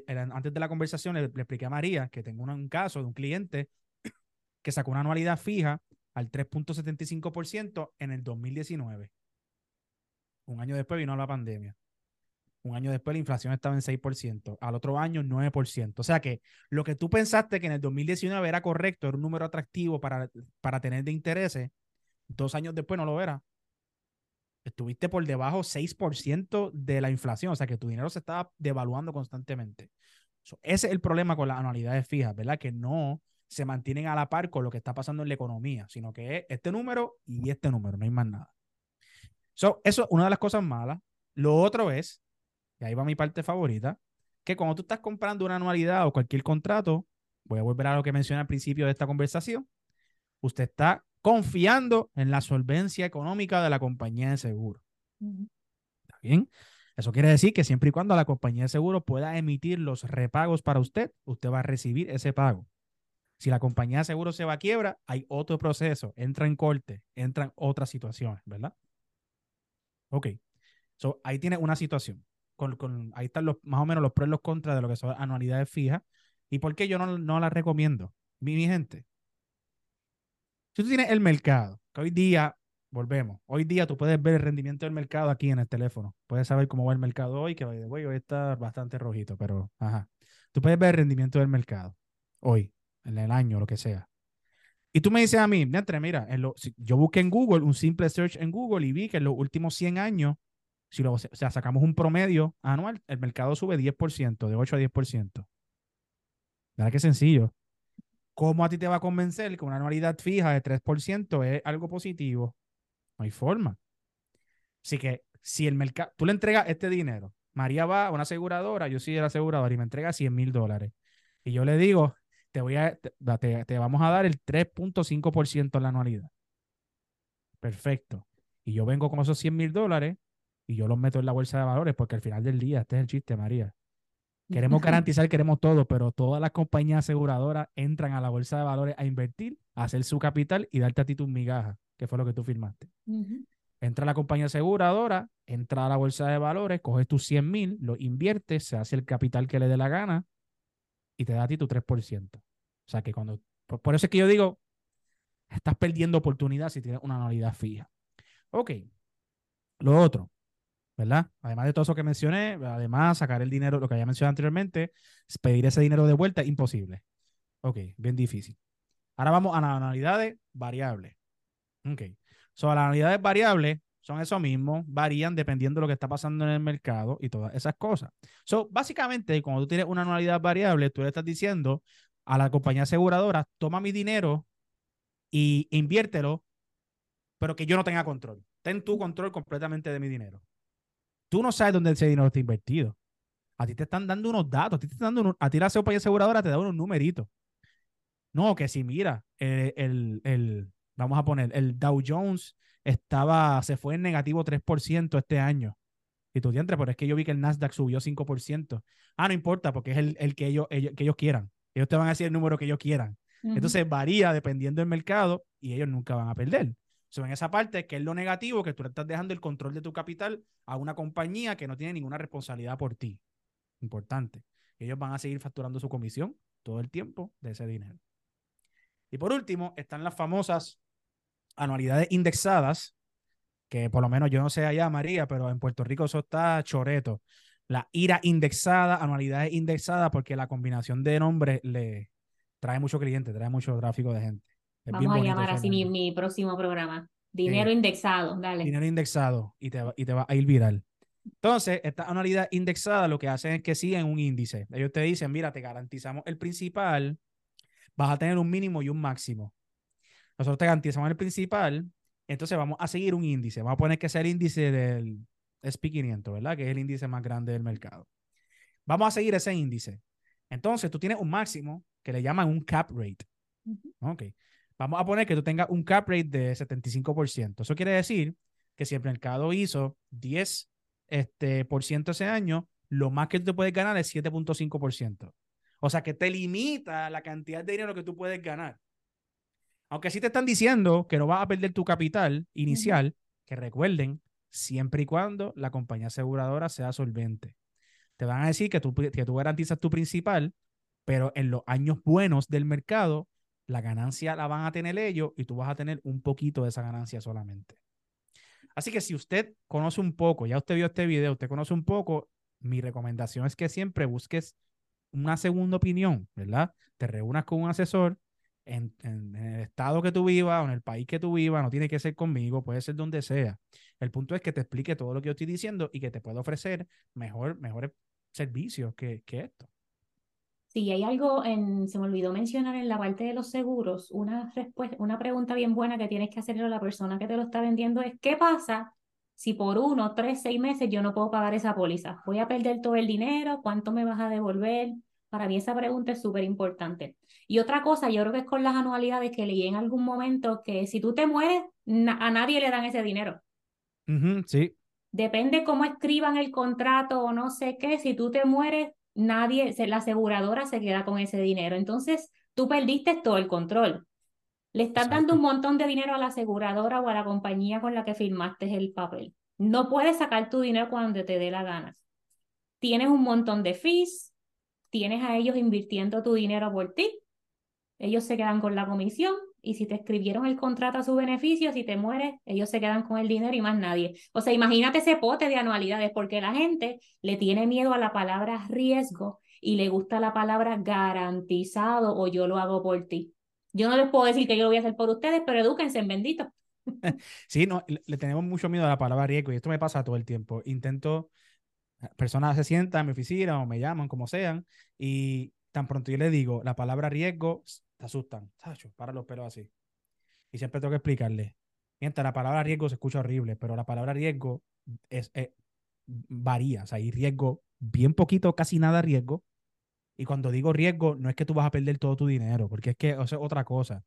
antes de la conversación le, expliqué a María que tengo un caso de un cliente que sacó una anualidad fija al 3.75% en el 2019. Un año después vino la pandemia. Un año después la inflación estaba en 6%. Al otro año 9%. O sea que lo que tú pensaste que en el 2019 era correcto, era un número atractivo para, para tener de intereses, dos años después no lo era. Estuviste por debajo 6% de la inflación. O sea que tu dinero se estaba devaluando constantemente. ese es el problema con las anualidades fijas, ¿verdad? Que no se mantienen a la par con lo que está pasando en la economía, sino que es este número y este número, no hay más nada. eso es una de las cosas malas. Lo otro es, y ahí va mi parte favorita, que cuando tú estás comprando una anualidad o cualquier contrato, voy a volver a lo que mencioné al principio de esta conversación, usted está confiando en la solvencia económica de la compañía de seguro. ¿Está bien? Eso quiere decir que siempre y cuando la compañía de seguro pueda emitir los repagos para usted, usted va a recibir ese pago. Si la compañía de seguro se va a quiebra, hay otro proceso, entra en corte, entran otras situaciones, ¿verdad? Ok. So, ahí tiene una situación. Con, con, ahí están los, más o menos los pros y los contras de lo que son anualidades fijas. ¿Y por qué yo no, no las recomiendo? Mi, mi gente. Si tú tienes el mercado, que hoy día volvemos. Hoy día tú puedes ver el rendimiento del mercado aquí en el teléfono. Puedes saber cómo va el mercado hoy, que hoy, hoy está bastante rojito, pero ajá. Tú puedes ver el rendimiento del mercado hoy, en el año, lo que sea. Y tú me dices a mí, mira, yo busqué en Google un simple search en Google y vi que en los últimos 100 años, si lo, o sea, sacamos un promedio anual, el mercado sube 10%, de 8 a 10%. ¿Verdad que sencillo? ¿Cómo a ti te va a convencer que una anualidad fija de 3% es algo positivo? No hay forma. Así que si el mercado, tú le entregas este dinero, María va a una aseguradora, yo soy el asegurador y me entrega 100 mil dólares. Y yo le digo, te, voy a, te, te vamos a dar el 3.5% en la anualidad. Perfecto. Y yo vengo con esos 100 mil dólares y yo los meto en la bolsa de valores porque al final del día, este es el chiste, María. Queremos garantizar, queremos todo, pero todas las compañías aseguradoras entran a la bolsa de valores a invertir, a hacer su capital y darte a ti tus migajas, que fue lo que tú firmaste. Entra a la compañía aseguradora, entra a la bolsa de valores, coges tus 100 mil, lo inviertes, se hace el capital que le dé la gana y te da a ti tu 3%. O sea que cuando, por, eso es que yo digo, estás perdiendo oportunidad si tienes una anualidad fija. Ok. Lo otro, ¿verdad? Además de todo eso que mencioné, además sacar el dinero, lo que había mencionado anteriormente, pedir ese dinero de vuelta, imposible. Ok, bien difícil. Ahora vamos a las anualidades variables. Ok. So, las anualidades variables son eso mismo, varían dependiendo de lo que está pasando en el mercado y todas esas cosas. So, básicamente, cuando tú tienes una anualidad variable, tú le estás diciendo a la compañía aseguradora, toma mi dinero y inviértelo, pero que yo no tenga control. Ten tu control completamente de mi dinero. Tú no sabes dónde ese dinero está invertido. A ti te están dando unos datos, a ti te están dando a ti la compañía aseguradora te da unos numeritos. No, que si mira, el, el, vamos a poner, el Dow Jones estaba, se fue en negativo 3% este año. Y tú dientes, pero es que yo vi que el Nasdaq subió 5%. Ah, no importa, porque es el, el que, ellos, ellos, que ellos quieran. Ellos te van a decir el número que ellos quieran. Entonces varía dependiendo del mercado y ellos nunca van a perder en esa parte, que es lo negativo, que tú le estás dejando el control de tu capital a una compañía que no tiene ninguna responsabilidad por ti. Importante. Ellos van a seguir facturando su comisión todo el tiempo de ese dinero. Y por último, están las famosas anualidades indexadas, que por lo menos yo no sé allá, María, pero en Puerto Rico eso está choreto. La IRA indexada, anualidades indexadas, porque la combinación de nombres le trae mucho cliente, trae mucho tráfico de gente. Vamos a llamar así mi, mi, próximo programa. Dinero indexado, dale. Dinero indexado y te, y te va a ir viral. Entonces, esta anualidad indexada lo que hacen es que siguen un índice. Ellos te dicen, mira, te garantizamos el principal, vas a tener un mínimo y un máximo. Nosotros te garantizamos el principal, entonces vamos a seguir un índice. Vamos a poner que sea el índice del SP500, ¿verdad? Que es el índice más grande del mercado. Vamos a seguir ese índice. Entonces, tú tienes un máximo que le llaman un cap rate. Ok. Vamos a poner que tú tengas un cap rate de 75%. Eso quiere decir que si el mercado hizo 10% este, por ciento ese año, lo más que tú puedes ganar es 7.5%. O sea que te limita la cantidad de dinero que tú puedes ganar. Aunque sí te están diciendo que no vas a perder tu capital inicial, que recuerden, siempre y cuando la compañía aseguradora sea solvente. Te van a decir que tú, que tú garantizas tu principal, pero en los años buenos del mercado, la ganancia la van a tener ellos y tú vas a tener un poquito de esa ganancia solamente. Así que si usted conoce un poco, ya usted vio este video, usted conoce un poco, mi recomendación es que siempre busques una segunda opinión, ¿verdad? Te reúnas con un asesor en, el estado que tú vivas o en el país que tú vivas, no tiene que ser conmigo, puede ser donde sea. El punto es que te explique todo lo que yo estoy diciendo y que te pueda ofrecer mejor, mejores servicios que, que esto. Sí, hay algo, en, se me olvidó mencionar en la parte de los seguros, una, respuesta, una pregunta bien buena que tienes que hacerle a la persona que te lo está vendiendo es, ¿qué pasa si por uno, tres, seis meses yo no puedo pagar esa póliza? ¿Voy a perder todo el dinero? ¿Cuánto me vas a devolver? Para mí esa pregunta es súper importante. Y otra cosa, yo creo que es con las anualidades que leí en algún momento que si tú te mueres, a nadie le dan ese dinero. sí. Depende cómo escriban el contrato o no sé qué, si tú te mueres, nadie, la aseguradora se queda con ese dinero. Entonces, tú perdiste todo el control. Le estás dando un montón de dinero a la aseguradora o a la compañía con la que firmaste el papel. No puedes sacar tu dinero cuando te dé la gana. Tienes un montón de fees, tienes a ellos invirtiendo tu dinero por ti. Ellos se quedan con la comisión y si te escribieron el contrato a su beneficio, si te mueres, ellos se quedan con el dinero y más nadie. O sea, imagínate ese pote de anualidades, porque la gente le tiene miedo a la palabra riesgo y le gusta la palabra garantizado o yo lo hago por ti. Yo no les puedo decir que yo lo voy a hacer por ustedes, pero edúquense en bendito. Sí, no, le tenemos mucho miedo a la palabra riesgo y esto me pasa todo el tiempo. Intento, personas se sientan en mi oficina o me llaman, como sean, y tan pronto yo les digo la palabra riesgo, te asustan. Sacho, para los pelos así. Y siempre tengo que explicarle. Mientras la palabra riesgo se escucha horrible, pero la palabra riesgo es, eh, varía. O sea, hay riesgo, bien poquito, casi nada riesgo, y cuando digo riesgo, no es que tú vas a perder todo tu dinero, porque es que eso es otra cosa.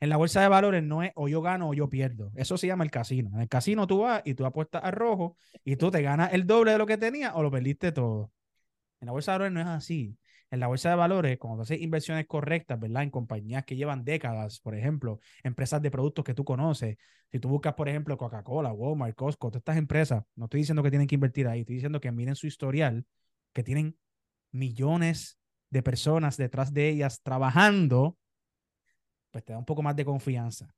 En la bolsa de valores no es o yo gano o yo pierdo. Eso se llama el casino. En el casino tú vas y tú apuestas a rojo y tú te ganas el doble de lo que tenías o lo perdiste todo. En la bolsa de valores no es así. En la bolsa de valores, cuando haces inversiones correctas, ¿verdad? En compañías que llevan décadas, por ejemplo, empresas de productos que tú conoces. Si tú buscas, por ejemplo, Coca-Cola, Walmart, Costco, todas estas empresas, no estoy diciendo que tienen que invertir ahí, estoy diciendo que miren su historial, que tienen millones de personas detrás de ellas trabajando, pues te da un poco más de confianza.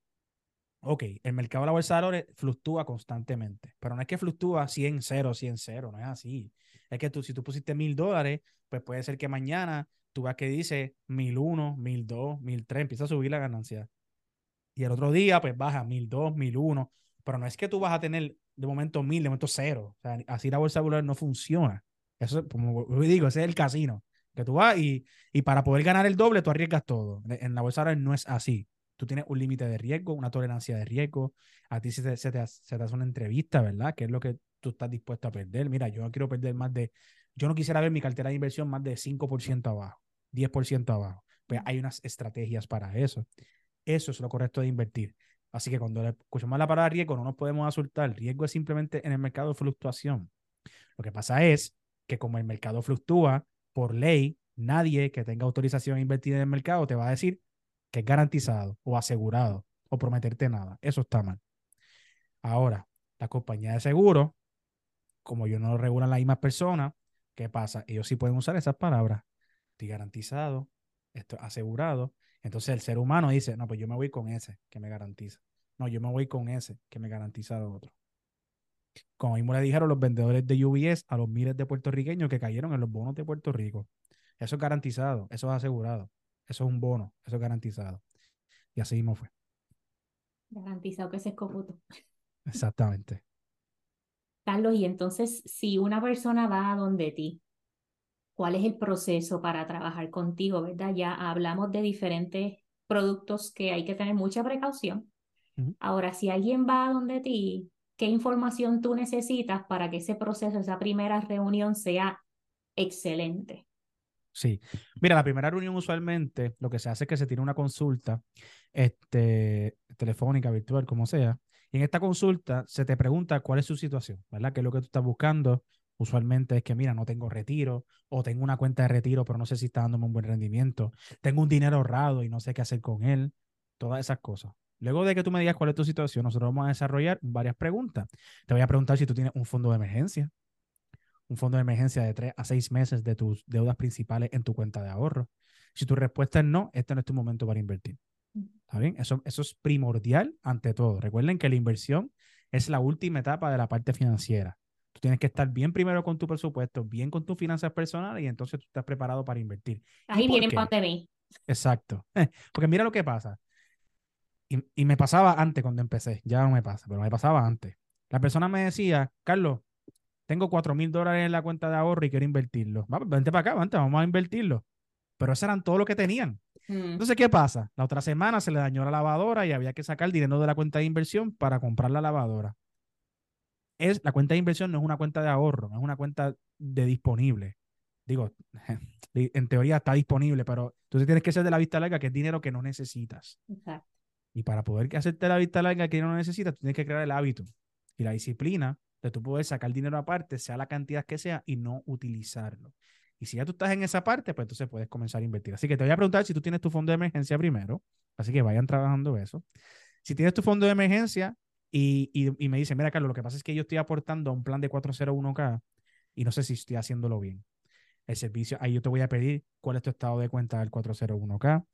Ok, el mercado de la bolsa de valores fluctúa constantemente, pero no es que fluctúa 100, 0, 100, 0, no es así. Es que tú, si tú pusiste mil dólares, pues puede ser que mañana tú vas que dice mil uno, mil dos, mil tres, empieza a subir la ganancia. Y el otro día, pues baja mil dos, mil uno, pero no es que tú vas a tener de momento mil, de momento cero. O sea, así la bolsa de valores no funciona. Eso, como digo, ese es el casino. Que tú vas y, y para poder ganar el doble, tú arriesgas todo. En la bolsa no es así. Tú tienes un límite de riesgo, una tolerancia de riesgo. A ti se te, se, te, se te hace una entrevista, ¿verdad? ¿Qué es lo que tú estás dispuesto a perder? Mira, yo no quiero perder más de. Yo no quisiera ver mi cartera de inversión más de 5% abajo, 10% abajo. Pues hay unas estrategias para eso. Eso es lo correcto de invertir. Así que cuando escuchamos la palabra riesgo, no nos podemos asustar. El riesgo es simplemente en el mercado de fluctuación. Lo que pasa es que como el mercado fluctúa, por ley, nadie que tenga autorización a invertir en el mercado te va a decir que es garantizado o asegurado o prometerte nada. Eso está mal. Ahora, la compañía de seguro, como yo no lo regulan las mismas personas, ¿qué pasa? Ellos sí pueden usar esas palabras. Estoy garantizado, estoy asegurado. Entonces el ser humano dice, no, pues yo me voy con ese que me garantiza. No, yo me voy con ese que me garantiza lo otro como mismo le dijeron los vendedores de UBS a los miles de puertorriqueños que cayeron en los bonos de Puerto Rico. Eso es garantizado, eso es asegurado, eso es un bono, eso es garantizado. Y así mismo fue. Garantizado que se escoputo. Exactamente. Carlos, y entonces, si una persona va a donde ti, ¿cuál es el proceso para trabajar contigo, verdad? Ya hablamos de diferentes productos que hay que tener mucha precaución. Ahora, si alguien va a donde ti, qué información tú necesitas para que ese proceso, esa primera reunión sea excelente. Sí, mira, la primera reunión usualmente lo que se hace es que se tiene una consulta este, telefónica, virtual, como sea. Y en esta consulta se te pregunta cuál es su situación, ¿verdad? ¿Qué es lo que tú estás buscando? Usualmente es que, mira, no tengo retiro o tengo una cuenta de retiro, pero no sé si está dándome un buen rendimiento. Tengo un dinero ahorrado y no sé qué hacer con él. Todas esas cosas. Luego de que tú me digas cuál es tu situación, nosotros vamos a desarrollar varias preguntas. Te voy a preguntar si tú tienes un fondo de emergencia, un fondo de emergencia de tres a seis meses de tus deudas principales en tu cuenta de ahorro. Si tu respuesta es no, este no es tu momento para invertir. ¿Está bien? Eso, eso es primordial ante todo. Recuerden que la inversión es la última etapa de la parte financiera. Tú tienes que estar bien primero con tu presupuesto, bien con tus finanzas personales y entonces tú estás preparado para invertir. Ahí viene el mí. Exacto. Porque mira lo que pasa. Y, me pasaba antes cuando empecé, ya no me pasa, pero me pasaba antes. La persona me decía, Carlos, tengo cuatro mil dólares en la cuenta de ahorro y quiero invertirlo. vente para acá, vente, vamos a invertirlo. Pero eso eran todo lo que tenían. Mm. Entonces, ¿qué pasa? La otra semana se le dañó la lavadora y había que sacar dinero de la cuenta de inversión para comprar la lavadora. Es, la cuenta de inversión no es una cuenta de ahorro, no es una cuenta de disponible. Digo, en teoría está disponible, pero tú tienes que ser de la vista larga, que es dinero que no necesitas. Exacto. Y para poder hacerte la vista larga que no necesitas, tú tienes que crear el hábito y la disciplina de tú poder sacar dinero aparte, sea la cantidad que sea, y no utilizarlo. Y si ya tú estás en esa parte, pues entonces puedes comenzar a invertir. Así que te voy a preguntar si tú tienes tu fondo de emergencia primero. Así que vayan trabajando eso. Si tienes tu fondo de emergencia y, y, me dicen, mira, Carlos, lo que pasa es que yo estoy aportando a un plan de 401k y no sé si estoy haciéndolo bien. El servicio, ahí yo te voy a pedir cuál es tu estado de cuenta del 401k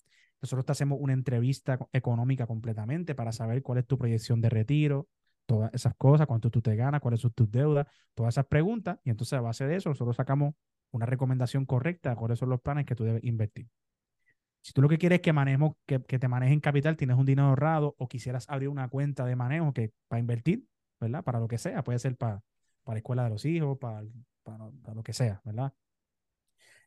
Nosotros te hacemos una entrevista económica completamente para saber cuál es tu proyección de retiro, todas esas cosas, cuánto tú te ganas, cuáles son tus deudas, todas esas preguntas. Y entonces a base de eso nosotros sacamos una recomendación correcta de cuáles son los planes que tú debes invertir. Si tú lo que quieres es que, manejemos, que, que te manejen capital, tienes un dinero ahorrado o quisieras abrir una cuenta de manejo que para invertir, ¿verdad? Para lo que sea, puede ser para, para la escuela de los hijos, para, para, para lo que sea, ¿verdad?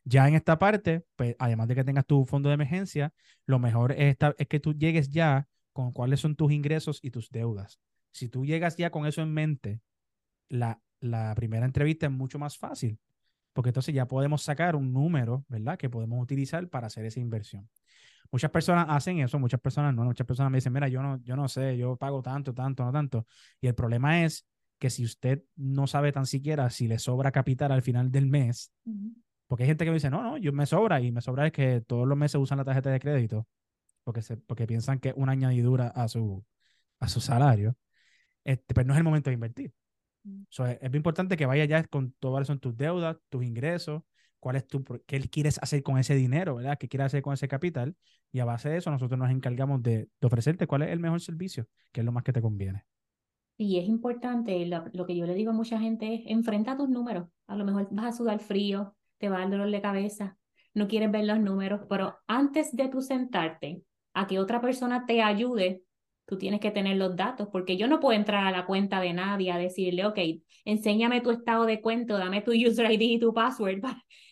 Ya en esta parte, pues, además de que tengas tu fondo de emergencia, lo mejor es, es que tú llegues ya con cuáles son tus ingresos y tus deudas. Si tú llegas ya con eso en mente, la, la primera entrevista es mucho más fácil, porque entonces ya podemos sacar un número, ¿verdad? Que podemos utilizar para hacer esa inversión. Muchas personas hacen eso, muchas personas no, muchas personas me dicen, mira, yo no, yo no sé, yo pago tanto, tanto, no tanto. Y el problema es que si usted no sabe tan siquiera si le sobra capital al final del mes, porque hay gente que me dice, no, no, yo me sobra y me sobra es que todos los meses usan la tarjeta de crédito porque, se, porque piensan que es una añadidura a su, a su salario, este, pero no es el momento de invertir. Mm. es, es, importante que vayas ya con todas son tus deudas, tus ingresos, cuál es tu, qué quieres hacer con ese dinero, ¿verdad? ¿Qué quieres hacer con ese capital? Y a base de eso nosotros nos encargamos de, de ofrecerte cuál es el mejor servicio, que es lo más que te conviene. Y es importante, lo, lo, que yo le digo a mucha gente es, enfrenta tus números. A lo mejor vas a sudar frío, te va a dar dolor de cabeza, no quieres ver los números, pero antes de tú sentarte a que otra persona te ayude, tú tienes que tener los datos, porque yo no puedo entrar a la cuenta de nadie a decirle, ok, enséñame tu estado de cuenta, dame tu user ID y tu password.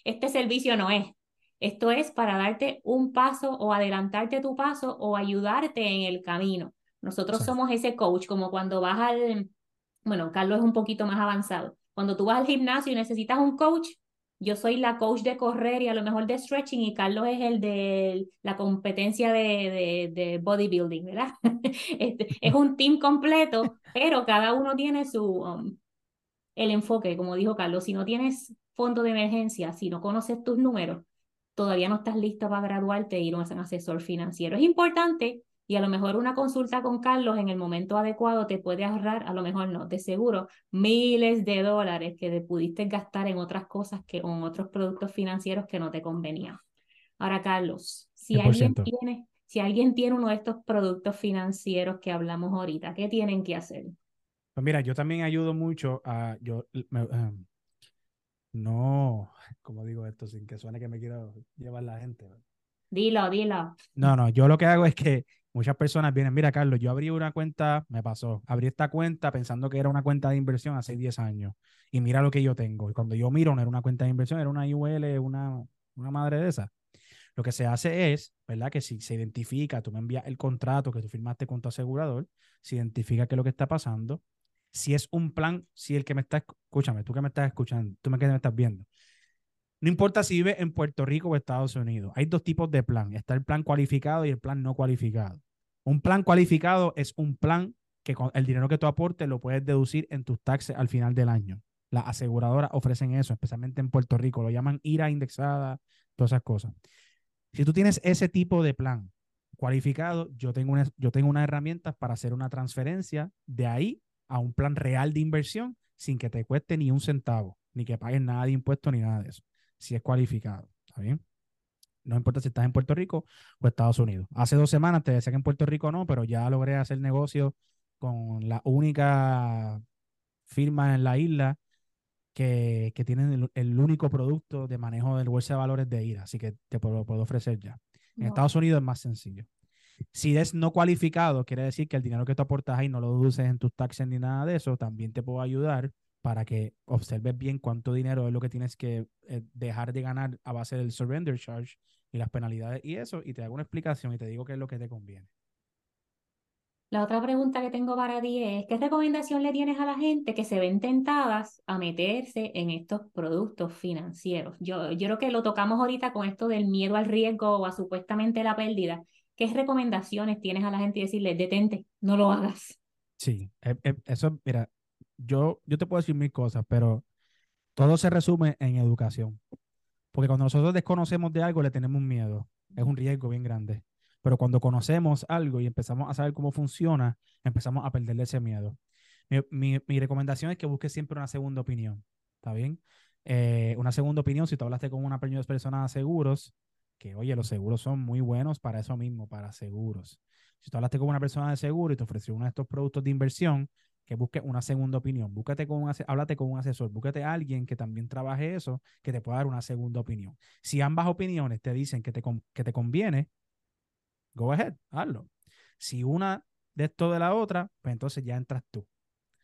Este servicio no es. Esto es para darte un paso o adelantarte tu paso o ayudarte en el camino. Nosotros somos ese coach, como cuando vas al, bueno, Carlos es un poquito más avanzado. Cuando tú vas al gimnasio y necesitas un coach, yo soy la coach de correr y a lo mejor de stretching y Carlos es el de la competencia de, de, bodybuilding, ¿verdad? Este, es un team completo, pero cada uno tiene su, um, el enfoque, como dijo Carlos, si no tienes fondo de emergencia, si no conoces tus números, todavía no estás listo para graduarte y ir a un asesor financiero. Es importante y a lo mejor una consulta con Carlos en el momento adecuado te puede ahorrar, a lo mejor no, de seguro, miles de dólares que pudiste gastar en otras cosas que en otros productos financieros que no te convenían. Ahora, Carlos, si alguien tiene, si alguien tiene uno de estos productos financieros que hablamos ahorita, ¿qué tienen que hacer? Pues mira, yo también ayudo mucho a, yo, em, no, como digo esto sin que suene que me quiero llevar la gente. Dilo, dilo. No, no, yo lo que hago es que Muchas personas vienen, mira Carlos, yo abrí una cuenta, me pasó, abrí esta cuenta pensando que era una cuenta de inversión hace 10 años y mira lo que yo tengo. Y cuando yo miro, no era una cuenta de inversión, era una IUL, una, una madre de esa. Lo que se hace es, ¿verdad? Que si se identifica, tú me envías el contrato que tú firmaste con tu asegurador, se identifica qué es lo que está pasando. Si es un plan, si el que me está, escúchame, tú que me estás escuchando, tú me que me estás viendo, no importa si vive en Puerto Rico o Estados Unidos. Hay dos tipos de plan. Está el plan cualificado y el plan no cualificado. Un plan cualificado es un plan que con el dinero que tú aportes lo puedes deducir en tus taxes al final del año. Las aseguradoras ofrecen eso, especialmente en Puerto Rico. Lo llaman IRA indexada, todas esas cosas. Si tú tienes ese tipo de plan cualificado, yo tengo, una, yo tengo unas herramientas para hacer una transferencia de ahí a un plan real de inversión sin que te cueste ni un centavo, ni que pagues nada de impuestos ni nada de eso, si es cualificado. ¿Está bien? No importa si estás en Puerto Rico o Estados Unidos. Hace dos semanas te decía que en Puerto Rico no, pero ya logré hacer negocio con la única firma en la isla que, que tienen el, único producto de manejo del bolsa de valores de IRA, así que te puedo, puedo ofrecer ya. En Estados Unidos es más sencillo. Si es no cualificado, quiere decir que el dinero que tú aportas ahí no lo deduces en tus taxes ni nada de eso, también te puedo ayudar para que observes bien cuánto dinero es lo que tienes que eh, dejar de ganar a base del surrender charge y las penalidades y eso, y te hago una explicación y te digo qué es lo que te conviene. La otra pregunta que tengo para ti es, ¿qué recomendación le tienes a la gente que se ven tentadas a meterse en estos productos financieros? Yo, yo creo que lo tocamos ahorita con esto del miedo al riesgo o a supuestamente la pérdida. ¿Qué recomendaciones tienes a la gente y decirle, detente, no lo hagas? Sí, e, e, eso, mira, yo, yo te puedo decir mil cosas, pero todo se resume en educación. Porque cuando nosotros desconocemos de algo, le tenemos miedo. Es un riesgo bien grande. Pero cuando conocemos algo y empezamos a saber cómo funciona, empezamos a perderle ese miedo. Mi, recomendación es que busques siempre una segunda opinión. ¿Está bien? Eh, una segunda opinión, si tú hablaste con una persona de seguros, que, oye, los seguros son muy buenos para eso mismo, para seguros. Si tú hablaste con una persona de seguro y te ofreció uno de estos productos de inversión, que busque una segunda opinión. Búscate con un, háblate con un asesor, búscate a alguien que también trabaje eso, que te pueda dar una segunda opinión. Si ambas opiniones te dicen que te, que te conviene, go ahead, hazlo. Si una de esto de la otra, pues entonces ya entras tú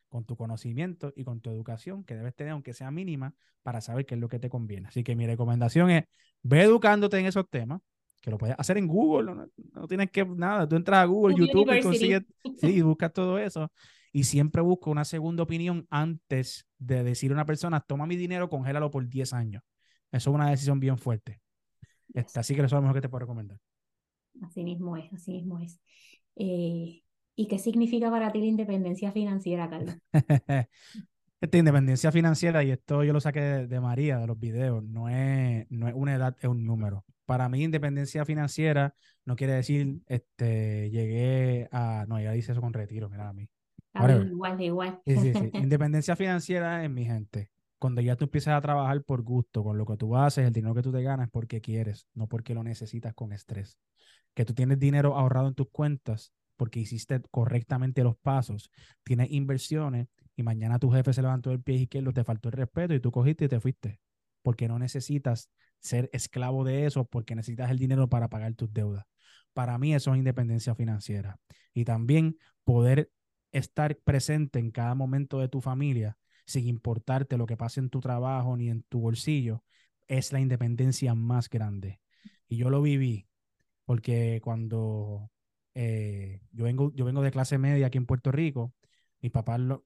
con tu conocimiento y con tu educación que debes tener, aunque sea mínima, para saber qué es lo que te conviene. Así que mi recomendación es, ve educándote en esos temas, que lo puedes hacer en Google, no, tienes que nada, tú entras a Google, YouTube y consigues, sí, buscas todo eso y siempre busco una segunda opinión antes de decir a una persona, toma mi dinero, congélalo por 10 años. Eso es una decisión bien fuerte. Este, así que eso es lo mejor que te puedo recomendar. Así mismo es, así mismo es. Eh, ¿Y qué significa para ti la independencia financiera, Carlos? Esta independencia financiera, y esto yo lo saqué de, María, de los videos, no es, no es una edad, es un número. Para mí, independencia financiera no quiere decir, este, llegué a, no, ya dice eso con retiro, mira a mí igual, igual. Independencia financiera en mi gente. Cuando ya tú empiezas a trabajar por gusto, con lo que tú haces, el dinero que tú te ganas porque quieres, no porque lo necesitas con estrés. Que tú tienes dinero ahorrado en tus cuentas porque hiciste correctamente los pasos, tienes inversiones y mañana tu jefe se levantó el pie izquierdo, te faltó el respeto y tú cogiste y te fuiste. Porque no necesitas ser esclavo de eso, porque necesitas el dinero para pagar tus deudas. Para mí eso es independencia financiera. Y también poder estar presente en cada momento de tu familia, sin importarte lo que pase en tu trabajo ni en tu bolsillo, es la independencia más grande. Y yo lo viví, porque cuando eh, yo, vengo, yo vengo de clase media aquí en Puerto Rico, mis papás lo,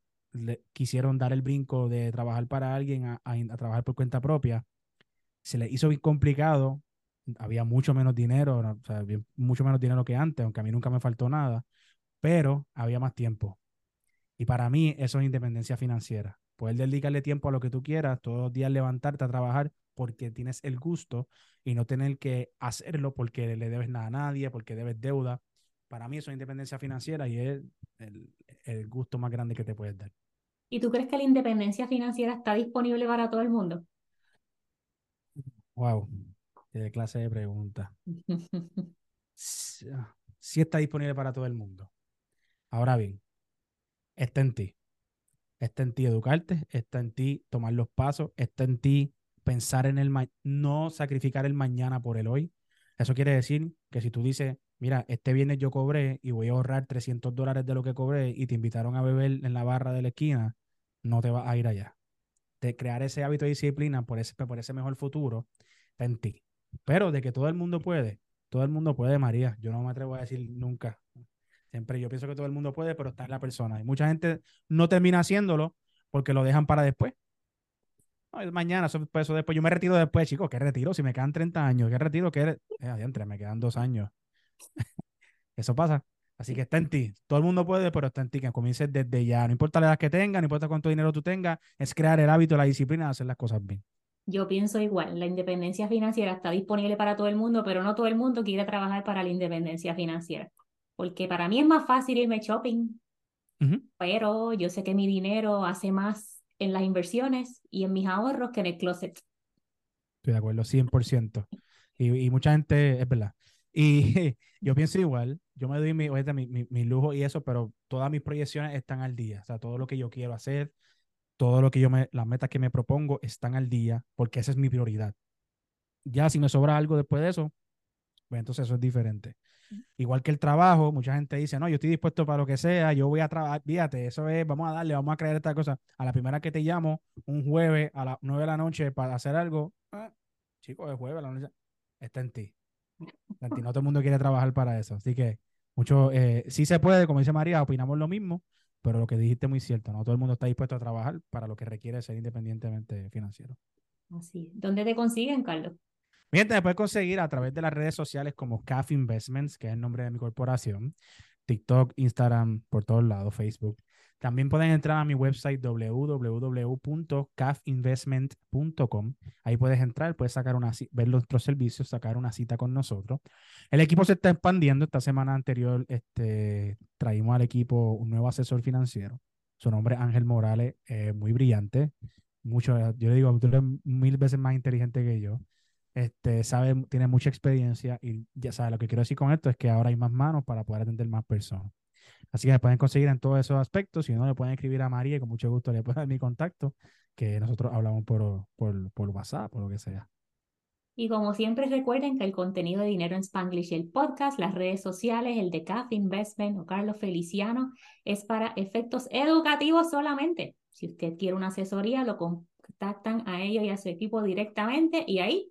quisieron dar el brinco de trabajar para alguien a, trabajar por cuenta propia. Se les hizo bien complicado, había mucho menos dinero, o sea, mucho menos dinero que antes, aunque a mí nunca me faltó nada pero había más tiempo. Y para mí eso es independencia financiera. Poder dedicarle tiempo a lo que tú quieras, todos los días levantarte a trabajar porque tienes el gusto y no tener que hacerlo porque le debes nada a nadie, porque debes deuda. Para mí eso es independencia financiera y es el, el gusto más grande que te puedes dar. ¿Y tú crees que la independencia financiera está disponible para todo el mundo? Wow, qué clase de pregunta. sí está disponible para todo el mundo. Ahora bien, está en ti. Está en ti educarte, está en ti tomar los pasos, está en ti pensar en el no sacrificar el mañana por el hoy. Eso quiere decir que si tú dices, mira, este viernes yo cobré y voy a ahorrar 300 dólares de lo que cobré y te invitaron a beber en la barra de la esquina, no te vas a ir allá. Crear ese hábito de disciplina por ese, por ese mejor futuro, está en ti. Pero de que todo el mundo puede, todo el mundo puede, María. Yo no me atrevo a decir nunca, Siempre yo pienso que todo el mundo puede, pero está en la persona. Y mucha gente no termina haciéndolo porque lo dejan para después. mañana, eso, eso, después. Yo me retiro después, chicos. ¿Qué retiro? Si me quedan 30 años, ¿qué retiro? ¿Qué eh, me quedan dos años. eso pasa. Así que está en ti. Todo el mundo puede, pero está en ti. Que comiences desde ya. No importa la edad que tengas, no importa cuánto dinero tú tengas, es crear el hábito, la disciplina de hacer las cosas bien. Yo pienso igual, la independencia financiera está disponible para todo el mundo, pero no todo el mundo quiere trabajar para la independencia financiera porque para mí es más fácil irme shopping, pero yo sé que mi dinero hace más en las inversiones y en mis ahorros que en el closet. Estoy de acuerdo, 100%. Y, y mucha gente, es verdad. Y yo pienso igual, yo me doy mi, mi, mi, lujo y eso, pero todas mis proyecciones están al día. O sea, todo lo que yo quiero hacer, todo lo que yo me, las metas que me propongo están al día, porque esa es mi prioridad. Ya si me sobra algo después de eso, pues entonces eso es diferente. Igual que el trabajo, mucha gente dice, no, yo estoy dispuesto para lo que sea, yo voy a trabajar, fíjate, eso es, vamos a darle, vamos a crear esta cosa. A la primera que te llamo, un jueves a las 9 de la noche para hacer algo, ah, chicos, es jueves a la noche, está en ti. No todo el mundo quiere trabajar para eso. Así que, mucho, eh, sí se puede, como dice María, opinamos lo mismo, pero lo que dijiste es muy cierto, no todo el mundo está dispuesto a trabajar para lo que requiere ser independientemente financiero. Así. ¿Dónde te consiguen, Carlos? Bien, te puedes conseguir a través de las redes sociales como CAF Investments, que es el nombre de mi corporación, TikTok, Instagram, por todos lados, Facebook. También pueden entrar a mi website www.cafinvestment.com. Ahí puedes entrar, puedes sacar una ver nuestros servicios, sacar una cita con nosotros. El equipo se está expandiendo. Esta semana anterior este, traímos al equipo un nuevo asesor financiero. Su nombre es Ángel Morales, muy brillante. Mucho, yo le digo, tú eres mil veces más inteligente que yo. Este, sabe, tiene mucha experiencia y ya sabe, lo que quiero decir con esto es que ahora hay más manos para poder atender más personas. Así que se pueden conseguir en todos esos aspectos. Si no, le pueden escribir a María y con mucho gusto le pueden dar mi contacto, que nosotros hablamos por, por, por WhatsApp o lo que sea. Y como siempre recuerden que el contenido de Dinero en Spanglish, el podcast, las redes sociales, el de CAF Investment o Carlos Feliciano, es para efectos educativos solamente. Si usted quiere una asesoría, lo contactan a ellos y a su equipo directamente y ahí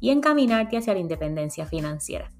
y encaminarte hacia la independencia financiera.